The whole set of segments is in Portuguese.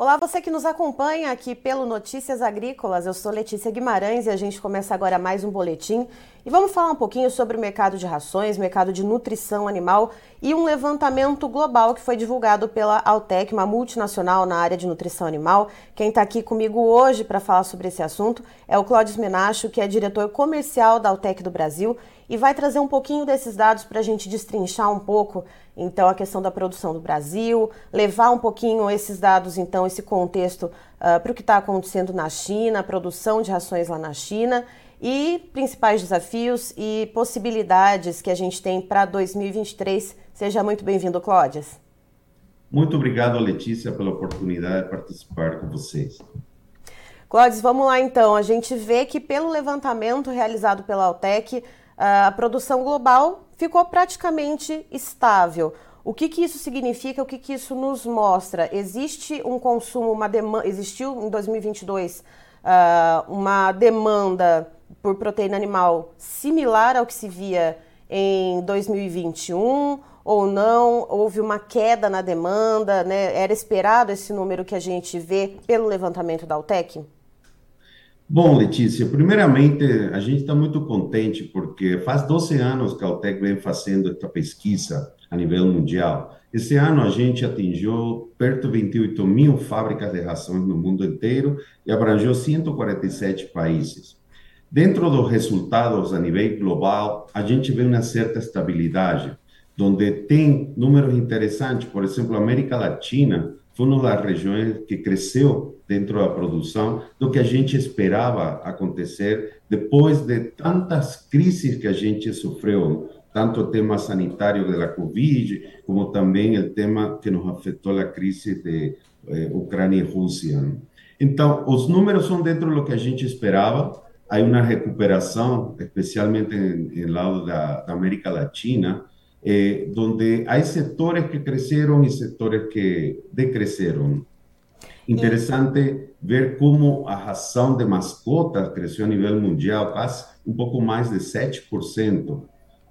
Olá, você que nos acompanha aqui pelo Notícias Agrícolas. Eu sou Letícia Guimarães e a gente começa agora mais um boletim. E vamos falar um pouquinho sobre o mercado de rações, mercado de nutrição animal e um levantamento global que foi divulgado pela Altec, uma multinacional na área de nutrição animal. Quem está aqui comigo hoje para falar sobre esse assunto é o Clóvis Menacho, que é diretor comercial da Altec do Brasil e vai trazer um pouquinho desses dados para a gente destrinchar um pouco, então, a questão da produção do Brasil, levar um pouquinho esses dados, então, esse contexto uh, para o que está acontecendo na China, a produção de rações lá na China e principais desafios e possibilidades que a gente tem para 2023. Seja muito bem-vindo, Clódias. Muito obrigado, Letícia, pela oportunidade de participar com vocês. Clóvis, vamos lá então. A gente vê que pelo levantamento realizado pela Altec, a produção global ficou praticamente estável. O que, que isso significa? O que, que isso nos mostra? Existe um consumo, uma demanda, existiu em 2022 uh, uma demanda por proteína animal similar ao que se via em 2021 ou não? Houve uma queda na demanda? Né? Era esperado esse número que a gente vê pelo levantamento da Altec? Bom, Letícia, primeiramente, a gente está muito contente porque faz 12 anos que a Altec vem fazendo esta pesquisa a nível mundial. Esse ano a gente atingiu perto de 28 mil fábricas de rações no mundo inteiro e abrangeu 147 países. Dentro dos resultados a nível global, a gente vê uma certa estabilidade, onde tem números interessantes, por exemplo, a América Latina foi uma das regiões que cresceu dentro da produção do que a gente esperava acontecer depois de tantas crises que a gente sofreu, tanto o tema sanitário da Covid, como também o tema que nos afetou a crise de eh, Ucrânia e Rússia. Então, os números são dentro do que a gente esperava. Há uma recuperação, especialmente no lado da, da América Latina, eh, donde hay sectores que crecieron y sectores que decrecieron. Interessante ver como a ração de mascotas cresceu a nível mundial, quase um pouco mais de 7%,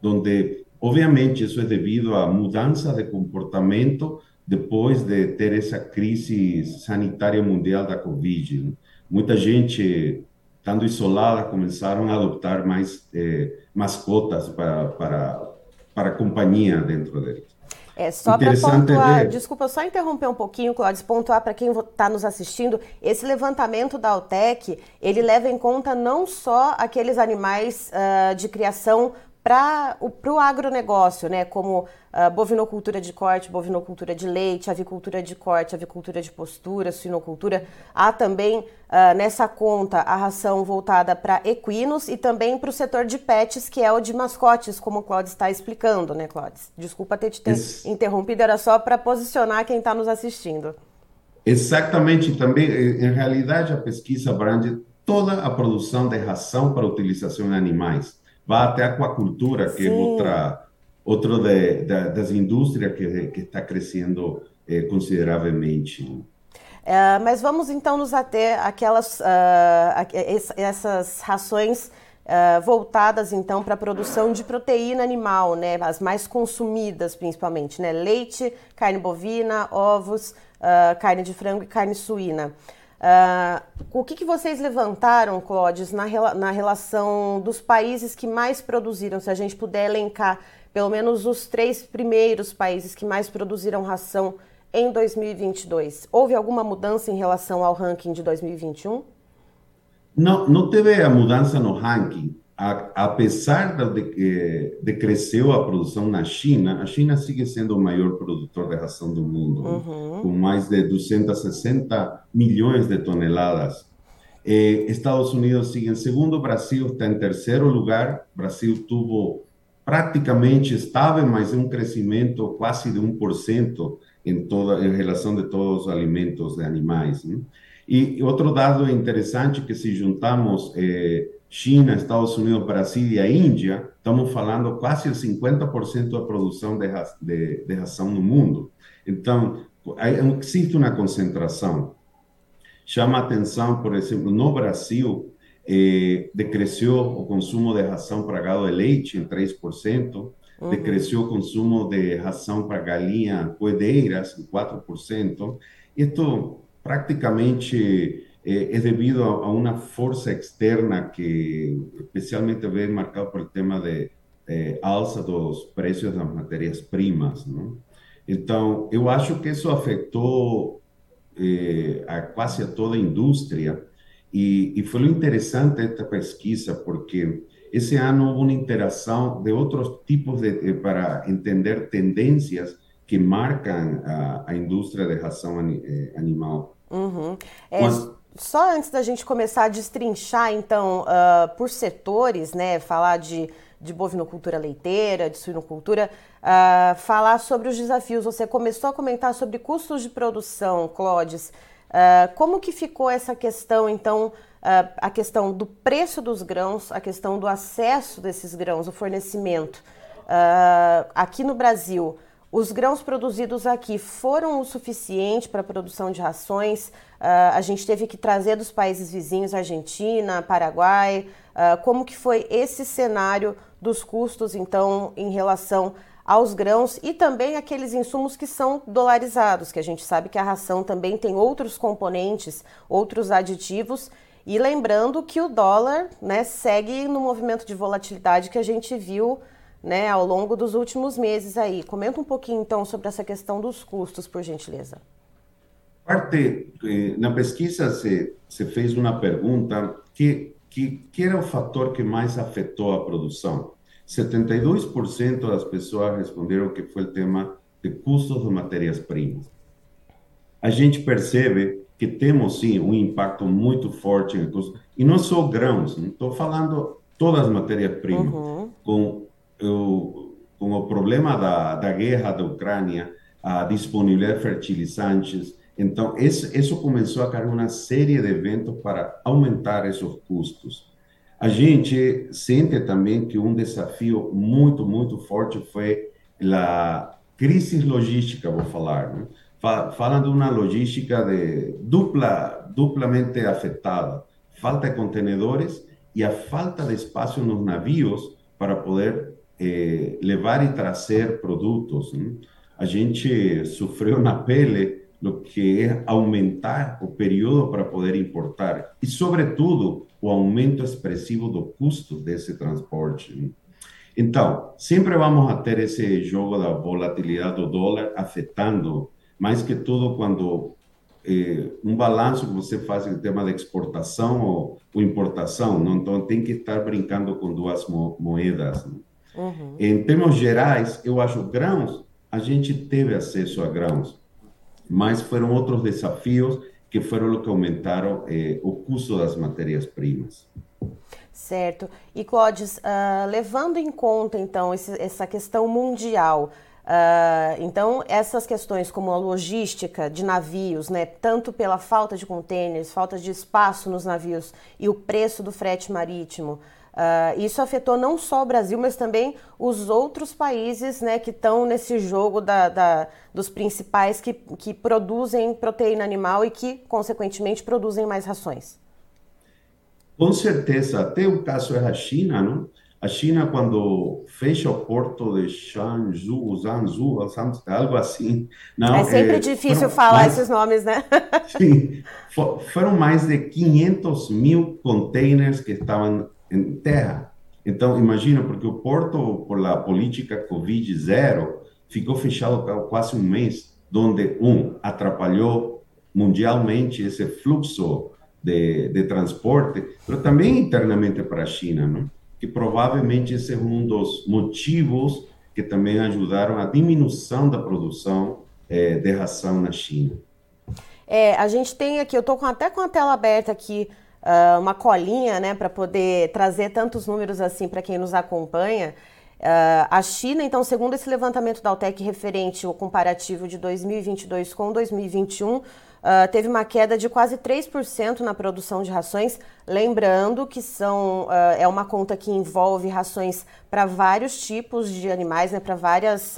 onde, obviamente, isso é devido à mudança de comportamento depois de ter essa crise sanitária mundial da Covid. Muita gente, estando isolada, começaram a adotar mais eh, mascotas para, para para companhia dentro dele. É, só para pontuar, ver. desculpa, só interromper um pouquinho, Cláudio, pontuar para quem está nos assistindo, esse levantamento da Altec, ele leva em conta não só aqueles animais uh, de criação para o agronegócio, né, como uh, bovinocultura de corte, bovinocultura de leite, avicultura de corte, avicultura de postura, suinocultura. Há também uh, nessa conta a ração voltada para equinos e também para o setor de pets, que é o de mascotes, como o Cláudio está explicando, né, Cláudio? Desculpa ter te ter interrompido, era só para posicionar quem está nos assistindo. Exatamente, também, em realidade, a pesquisa abrange toda a produção de ração para utilização em animais vai até a aquacultura, que Sim. é outra, outro de, de, das indústrias que, que está crescendo eh, consideravelmente. É, mas vamos então nos ater aquelas uh, essas rações uh, voltadas então para a produção de proteína animal, né? As mais consumidas principalmente, né? Leite, carne bovina, ovos, uh, carne de frango e carne suína. Uh, o que, que, vocês levantaram, Clóvis, na, na relação dos países que mais produziram? Se a gente puder elencar pelo menos os três primeiros países que mais produziram ração em 2022. Houve alguma mudança em relação ao ranking de 2021? Não, não teve a mudança no ranking a, apesar de que decresceu a produção na China, a China sigue sendo o maior produtor de ração do mundo, uhum. com mais de 260 milhões de toneladas. Eh, Estados Unidos sigue em segundo, Brasil está em terceiro lugar. Brasil tuvo praticamente estável, mas um crescimento quase de 1% em toda em relação de todos os alimentos de animais. Né? E outro dado interessante que se juntamos eh, China, Estados Unidos, Brasil e a Índia, estamos falando quase o 50% da produção de, de, de ração no mundo. Então, existe uma concentração. Chama atenção, por exemplo, no Brasil, eh, decresceu o consumo de ração para gado de leite em 3%, uhum. decresceu o consumo de ração para galinha coedeiras em 4%. Isto praticamente é, é devido a, a, uma força externa que especialmente vem marcado por o tema de é, alça dos preços das matérias-primas. Então, eu acho que isso afetou eh, a quase a toda a indústria e, e foi interessante esta pesquisa porque esse ano houve uma interação de outros tipos de, para entender tendências que marcam a, a indústria de ração eh, animal. Uhum. É, Mas, só antes da gente começar a destrinchar, então, uh, por setores, né, falar de, de bovinocultura leiteira, de suinocultura, uh, falar sobre os desafios. Você começou a comentar sobre custos de produção, Clodes. Uh, como que ficou essa questão, então, a questão do preço dos grãos, a questão do acesso desses grãos, o fornecimento? aqui no Brasil, os grãos produzidos aqui foram o suficiente para a produção de rações? Uh, a gente teve que trazer dos países vizinhos, Argentina, Paraguai. Uh, como que foi esse cenário dos custos, então, em relação aos grãos e também aqueles insumos que são dolarizados, que a gente sabe que a ração também tem outros componentes, outros aditivos. E lembrando que o dólar né, segue no movimento de volatilidade que a gente viu né, ao longo dos últimos meses aí. Comenta um pouquinho então sobre essa questão dos custos, por gentileza. Parte, eh, na pesquisa se, se fez uma pergunta que, que, que era o fator que mais afetou a produção. 72% das pessoas responderam que foi o tema de custos de matérias-primas. A gente percebe que temos sim um impacto muito forte em custos, e não só grãos, estou falando todas as matérias-primas, uhum. com eu, com o problema da, da guerra da Ucrânia, a disponibilidade de fertilizantes, então isso, isso começou a criar uma série de eventos para aumentar esses custos. A gente sente também que um desafio muito, muito forte foi a crise logística, vou falar. Né? De uma logística de dupla, duplamente afetada. Falta de contenedores e a falta de espaço nos navios para poder eh, levar e trazer produtos. Né? A gente sofreu na pele o que é aumentar o período para poder importar e, sobretudo, o aumento expressivo do custo desse transporte. Né? Então, sempre vamos a ter esse jogo da volatilidade do dólar afetando, mais que tudo quando eh, um balanço que você faz em tema de exportação ou, ou importação, não? então tem que estar brincando com duas mo moedas. Né? Uhum. Em termos gerais, eu acho grãos, a gente teve acesso a grãos, mas foram outros desafios que foram o que aumentaram eh, o custo das matérias-primas. Certo. E Clodes, uh, levando em conta então esse, essa questão mundial, uh, então essas questões como a logística de navios, né, tanto pela falta de contêineres, falta de espaço nos navios e o preço do frete marítimo, Uh, isso afetou não só o Brasil, mas também os outros países né, que estão nesse jogo da, da, dos principais que, que produzem proteína animal e que, consequentemente, produzem mais rações. Com certeza. Até o caso é a China, não? A China, quando fecha o porto de Shangzhou, Zhangzhou, algo assim. Não, é sempre é, difícil falar mais, esses nomes, né? sim. Foram mais de 500 mil containers que estavam em terra. Então, imagina, porque o porto, por la política Covid-0, ficou fechado quase um mês, onde, um, atrapalhou mundialmente esse fluxo de, de transporte, mas também internamente para a China, não? que provavelmente esse é um dos motivos que também ajudaram a diminuição da produção eh, de ração na China. É, a gente tem aqui, eu estou até com a tela aberta aqui, uh, uma colinha, né, para poder trazer tantos números assim para quem nos acompanha. Uh, a China, então, segundo esse levantamento da Altec referente ao comparativo de 2022 com 2021, uh, ah, teve uma queda de quase 3% na produção de rações. Lembrando que são, uh, é uma conta que envolve rações para vários tipos de animais, né, para várias,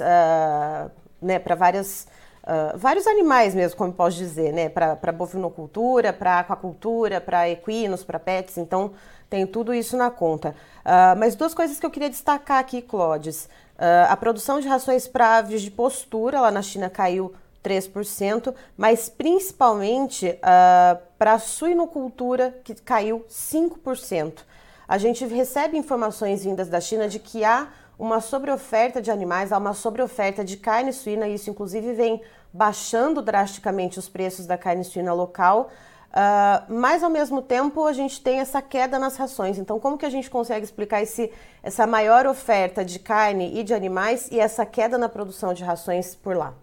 né, para várias Uh, vários animais mesmo, como posso dizer, né? Para bovinocultura, para aquacultura, para equinos, para pets, então tem tudo isso na conta. Uh, mas duas coisas que eu queria destacar aqui, Clodes. Uh, a produção de rações para aves de postura lá na China caiu 3%, mas principalmente para a suinocultura, que caiu 5%. A gente recebe informações vindas da China de que há uma sobreoferta de animais, há uma sobreoferta de carne suína, e isso inclusive vem baixando drasticamente os preços da carne suína local. Uh, mas ao mesmo tempo a gente tem essa queda nas rações. Então, como que a gente consegue explicar esse, essa maior oferta de carne e de animais e essa queda na produção de rações por lá?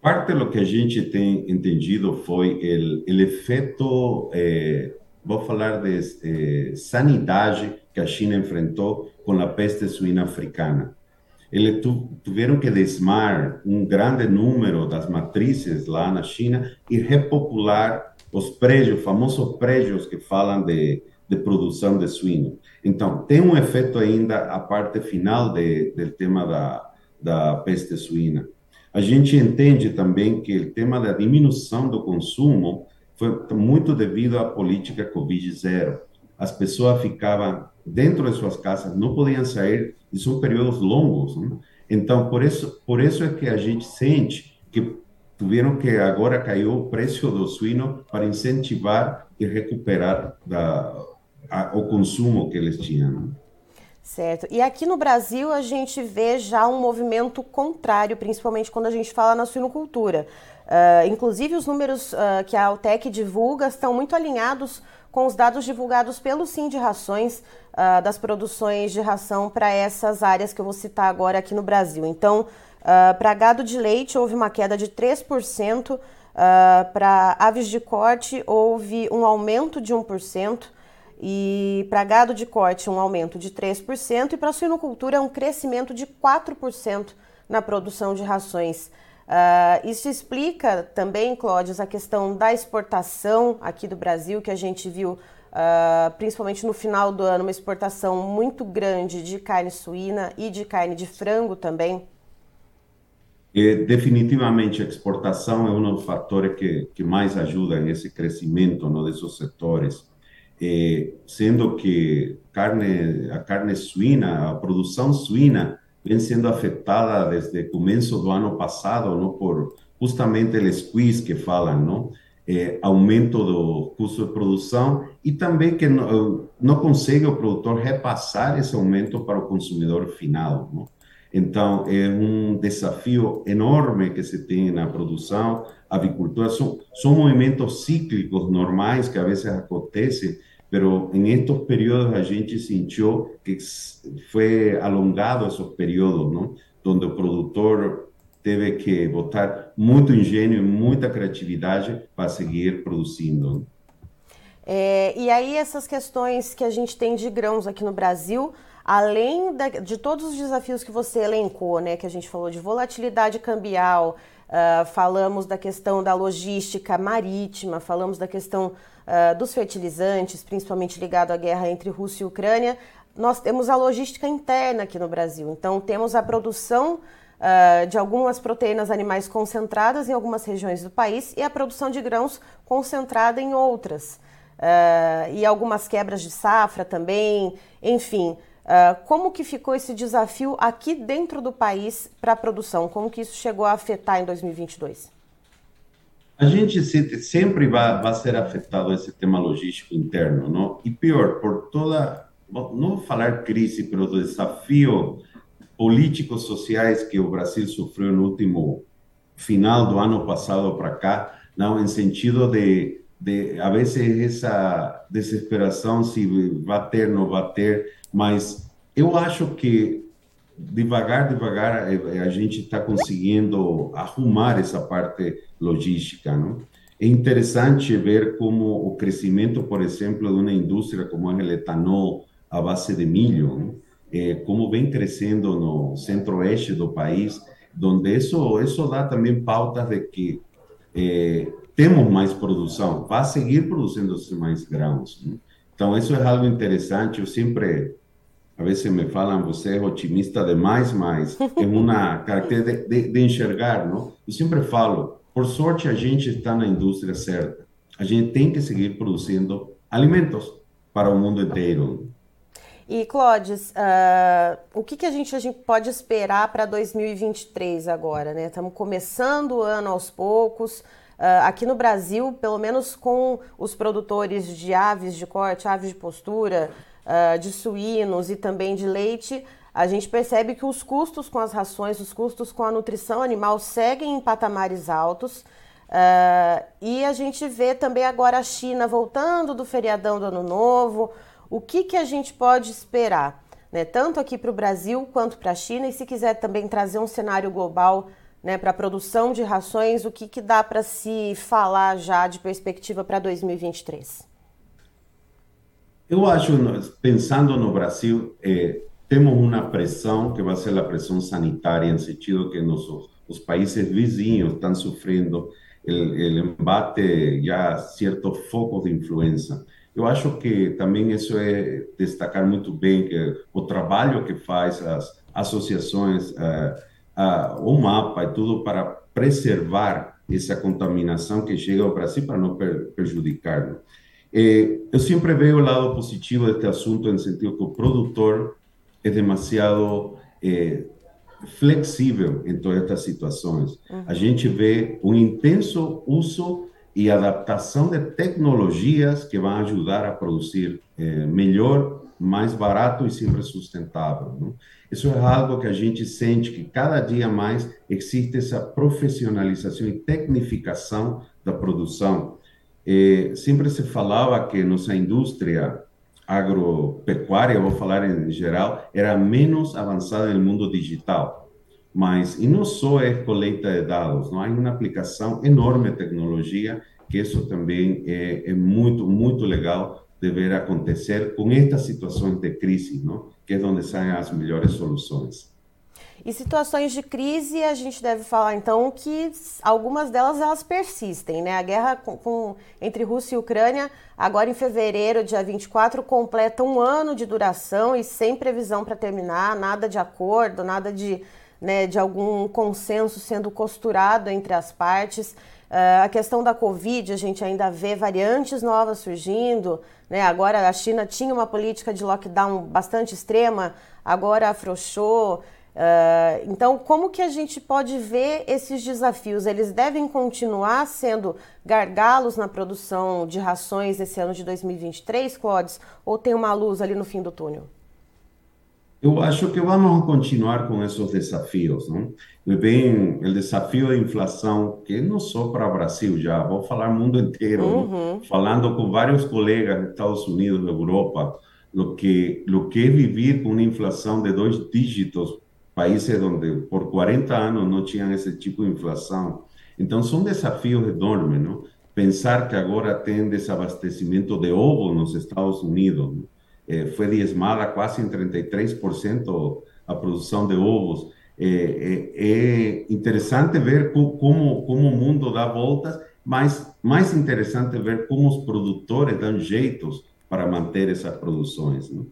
Parte do que a gente tem entendido foi o efeito, eh, vou falar de eh, sanidade que a China enfrentou com a peste suína africana. Eles tiveram que desmar um grande número das matrizes lá na China e repopular os prédios, famosos prédios que falam de, de produção de suíno. Então, tem um efeito ainda a parte final de, do tema da, da peste suína. A gente entende também que o tema da diminuição do consumo foi muito devido à política Covid-0. As pessoas ficavam dentro de suas casas, não podiam sair, e são períodos longos. Né? Então, por isso, por isso é que a gente sente que tiveram que agora caiu o preço do suíno para incentivar e recuperar da, a, o consumo que eles tinham. Certo. E aqui no Brasil a gente vê já um movimento contrário, principalmente quando a gente fala na suinocultura. Uh, inclusive, os números uh, que a Altec divulga estão muito alinhados com os dados divulgados pelo Sim de Rações uh, das produções de ração para essas áreas que eu vou citar agora aqui no Brasil. Então, para gado de leite, houve uma queda de 3%, para aves de corte, houve um aumento de 1%. E para gado de corte, um aumento de 3%, e para suinocultura, um crescimento de 4% na produção de rações. Uh, isso explica também, Clódios, a questão da exportação aqui do Brasil, que a gente viu, uh, principalmente no final do ano, uma exportação muito grande de carne suína e de carne de frango também. É, definitivamente, a exportação é um dos fatores que, que mais ajuda nesse crescimento no, desses setores. É, sendo que carne, a carne suína, a produção suína, vem sendo afetada desde o começo do ano passado, não por justamente o squeeze que falam, não? É, aumento do custo de produção e também que não, não consegue o produtor repassar esse aumento para o consumidor final. Não? Então, é um desafio enorme que se tem na produção, avicultura. São, são movimentos cíclicos normais que às vezes acontecem, pero en estos periodos a gente sentiu que foi alongado esses períodos, não? Onde o produtor teve que botar muito engenho e muita criatividade para seguir produzindo. É, e aí essas questões que a gente tem de grãos aqui no Brasil, além da, de todos os desafios que você elencou, né, que a gente falou de volatilidade cambial, uh, falamos da questão da logística marítima, falamos da questão uh, dos fertilizantes, principalmente ligado à guerra entre Rússia e Ucrânia, nós temos a logística interna aqui no Brasil. Então, temos a produção uh, de algumas proteínas animais concentradas em algumas regiões do país e a produção de grãos concentrada em outras. Uh, e algumas quebras de safra também, enfim. Uh, como que ficou esse desafio aqui dentro do país para a produção? Como que isso chegou a afetar em 2022? A gente sempre vai, vai ser afetado esse tema logístico interno, não? E pior, por toda, não falar crise, mas o desafio políticos sociais que o Brasil sofreu no último final do ano passado para cá, não, em sentido de, de a vezes essa desesperação se vai ter, não vai ter, mas eu acho que devagar, devagar, eh, a gente está conseguindo arrumar essa parte logística, não? É interessante ver como o crescimento, por exemplo, de uma indústria como a etanol à base de milho, é, como vem crescendo no centro-oeste do país, onde isso, isso dá também pautas de que é, temos mais produção, vai seguir produzindo mais grãos. Né? Então, isso é algo interessante. Eu sempre a vezes me falam, você é otimista demais, mas é uma característica de, de, de, enxergar, não? Eu sempre falo, por sorte a gente está na indústria certa. A gente tem que seguir produzindo alimentos para o mundo inteiro. E, Clodes, uh, o que, que a, gente, a gente pode esperar para 2023 agora? Né? Estamos começando o ano aos poucos. Uh, aqui no Brasil, pelo menos com os produtores de aves de corte, aves de postura, uh, de suínos e também de leite, a gente percebe que os custos com as rações, os custos com a nutrição animal seguem em patamares altos. Uh, e a gente vê também agora a China voltando do feriadão do Ano Novo. O que, que a gente pode esperar, né, tanto aqui para o Brasil quanto para a China? E se quiser também trazer um cenário global né, para a produção de rações, o que, que dá para se falar já de perspectiva para 2023? Eu acho, pensando no Brasil, eh, temos uma pressão que vai ser a pressão sanitária, no sentido que nossos, os países vizinhos estão sofrendo el embate ya ciertos focos de influenza. Eu acho que também isso é destacar muito bem que o trabalho que faz as associações, uh, o mapa e tudo para preservar essa contaminação que chega ao Brasil para não per prejudicar. Eh, eu sempre vejo o lado positivo deste assunto no sentido que o produtor é demasiado eh, flexível em todas estas situações. Uhum. A gente vê um intenso uso e adaptação de tecnologias que vão ajudar a produzir eh, melhor, mais barato e sempre sustentável. Não? Isso é algo que a gente sente que cada dia mais existe essa profissionalização e tecnificação da produção. Sempre se falava que nossa indústria agropecuária, vou falar em geral, era menos avançada no mundo digital. Mas, e não só é coleta de dados, não há uma aplicação enorme de tecnologia, que isso também é, é muito, muito legal de ver acontecer com estas situações de crise, não? que é onde saem as melhores soluções. E situações de crise, a gente deve falar então que algumas delas elas persistem, né? A guerra com, com, entre Rússia e Ucrânia, agora em fevereiro, dia 24, completa um ano de duração e sem previsão para terminar, nada de acordo, nada de, né, de algum consenso sendo costurado entre as partes. Uh, a questão da Covid, a gente ainda vê variantes novas surgindo. Né? Agora a China tinha uma política de lockdown bastante extrema, agora afrouxou. Uh, então, como que a gente pode ver esses desafios? Eles devem continuar sendo gargalos na produção de rações esse ano de 2023, Clodes? Ou tem uma luz ali no fim do túnel? Eu acho que vamos continuar com esses desafios, não? Vem o desafio da inflação, que não só para o Brasil já, vou falar mundo inteiro, uhum. falando com vários colegas dos Estados Unidos, da Europa, o que, o que é viver com uma inflação de dois dígitos países onde por 40 anos não tinham esse tipo de inflação. Então, são desafios enormes, não? Pensar que agora tem desabastecimento de ovo nos Estados Unidos, eh, foi diezmada quase em 33% a produção de ovos. É, é, é, interessante ver como, como o mundo dá voltas, mas mais interessante ver como os produtores dão jeitos para manter essas produções. Não?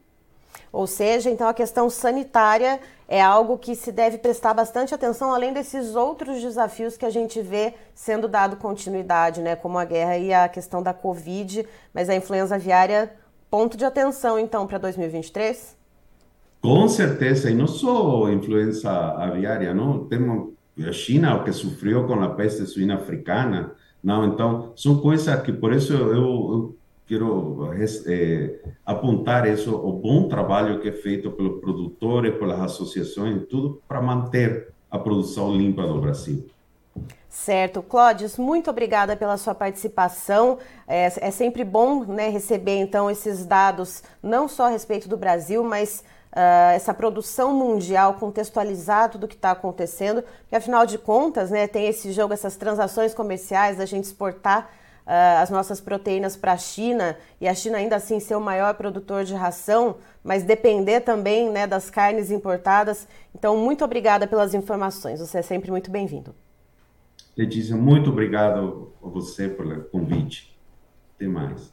Ou seja, então a questão sanitária é algo que se deve prestar bastante atenção, além desses outros desafios que a gente vê sendo dado continuidade, né, como a guerra e a questão da Covid, mas a influenza aviária, ponto de atenção então para 2023? Com certeza, e não só influenza aviária, não? Temos a China, o que sofreu com a peste suína africana, não, então são coisas que por isso eu, eu quero é, apontar isso, o bom trabalho que é feito pelos produtores, pelas associações, tudo para manter a produção limpa no Brasil. Certo. Clóvis, muito obrigada pela sua participação. É, é, sempre bom né, receber, então, esses dados, não só a respeito do Brasil, mas uh, essa produção mundial, contextualizar tudo o que está acontecendo, porque, afinal de contas, né, tem esse jogo, essas transações comerciais, da gente exportar uh, as nossas proteínas para a China e a China ainda assim ser o maior produtor de ração, mas depender também né, das carnes importadas. Então, muito obrigada pelas informações. Você é sempre muito bem-vindo. Letícia, muito obrigado a você pelo convite. Até mais.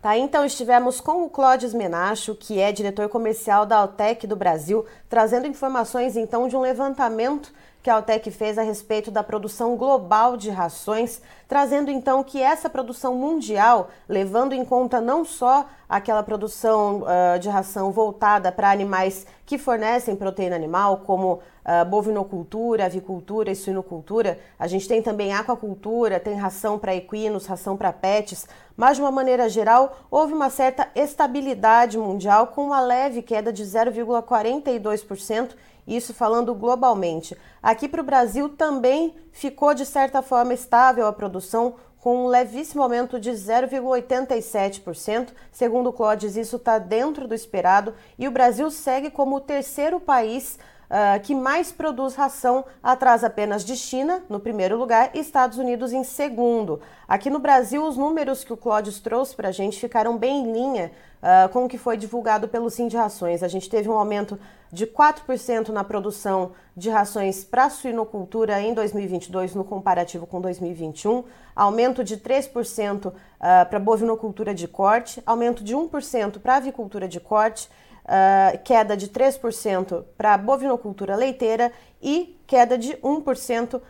Tá, então estivemos com o Clóvis Menacho, que é diretor comercial da Altec do Brasil, trazendo informações então de um levantamento que a Altec fez a respeito da produção global de rações, trazendo então que essa produção mundial, levando em conta não só aquela produção uh, de ração voltada para animais que fornecem proteína animal, como uh, bovinocultura, avicultura e suinocultura, a gente tem também aquacultura, tem ração para equinos, ração para pets, mas de uma maneira geral houve uma certa estabilidade mundial com uma leve queda de 0,42% isso falando globalmente. Aqui para o Brasil também ficou de certa forma estável a produção, com um levíssimo aumento de 0,87%. Segundo o Clodes, isso está dentro do esperado e o Brasil segue como o terceiro país uh, que mais produz ração, atrás apenas de China, no primeiro lugar, e Estados Unidos em segundo. Aqui no Brasil, os números que o Clóvis trouxe para a gente ficaram bem em linha uh, com o que foi divulgado pelo Sim de Rações. A gente teve um aumento de 4% na produção de rações para suinocultura em 2022 no comparativo com 2021, aumento de 3% uh, para bovinocultura de corte, aumento de 1% para avicultura de corte, uh, queda de 3% para a bovinocultura leiteira e queda de 1% uh,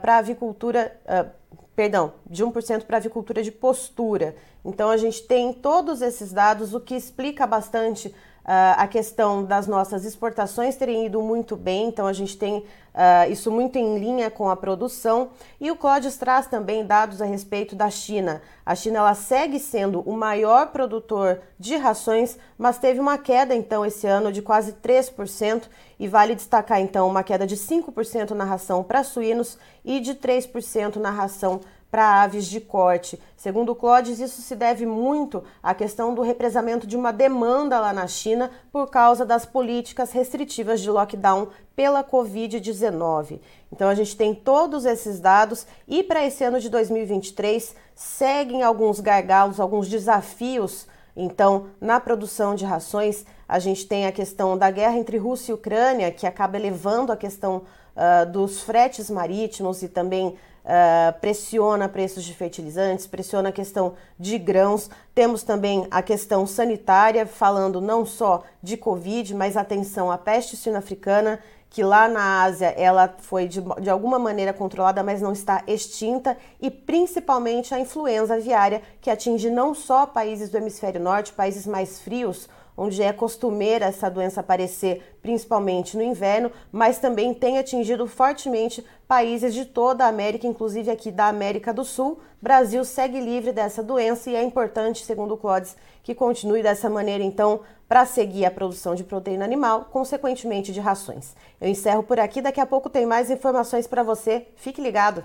para a avicultura, uh, perdão, de 1% para a avicultura de postura. Então a gente tem todos esses dados, o que explica bastante Uh, a questão das nossas exportações terem ido muito bem, então a gente tem uh, isso muito em linha com a produção. E o Clodes traz também dados a respeito da China. A China ela segue sendo o maior produtor de rações, mas teve uma queda então esse ano de quase 3%, e vale destacar então uma queda de 5% na ração para suínos e de 3% na ração para aves de corte. Segundo Clodes, isso se deve muito à questão do represamento de uma demanda lá na China por causa das políticas restritivas de lockdown pela Covid-19. Então a gente tem todos esses dados e para esse ano de 2023 seguem alguns gargalos, alguns desafios. Então, na produção de rações, a gente tem a questão da guerra entre Rússia e Ucrânia, que acaba elevando a questão uh, dos fretes marítimos e também uh, pressiona preços de fertilizantes, pressiona a questão de grãos. Temos também a questão sanitária, falando não só de Covid, mas atenção à peste suína africana, que lá na Ásia ela foi de, de alguma maneira controlada, mas não está extinta, e principalmente a influenza aviária, que atinge não só países do hemisfério norte, países mais frios, onde é costumeira essa doença aparecer principalmente no inverno, mas também tem atingido fortemente países de toda a América, inclusive aqui da América do Sul. Brasil segue livre dessa doença e é importante, segundo o Clodes, que continue dessa maneira, então, para seguir a produção de proteína animal, consequentemente de rações. Eu encerro por aqui, daqui a pouco tem mais informações para você. Fique ligado!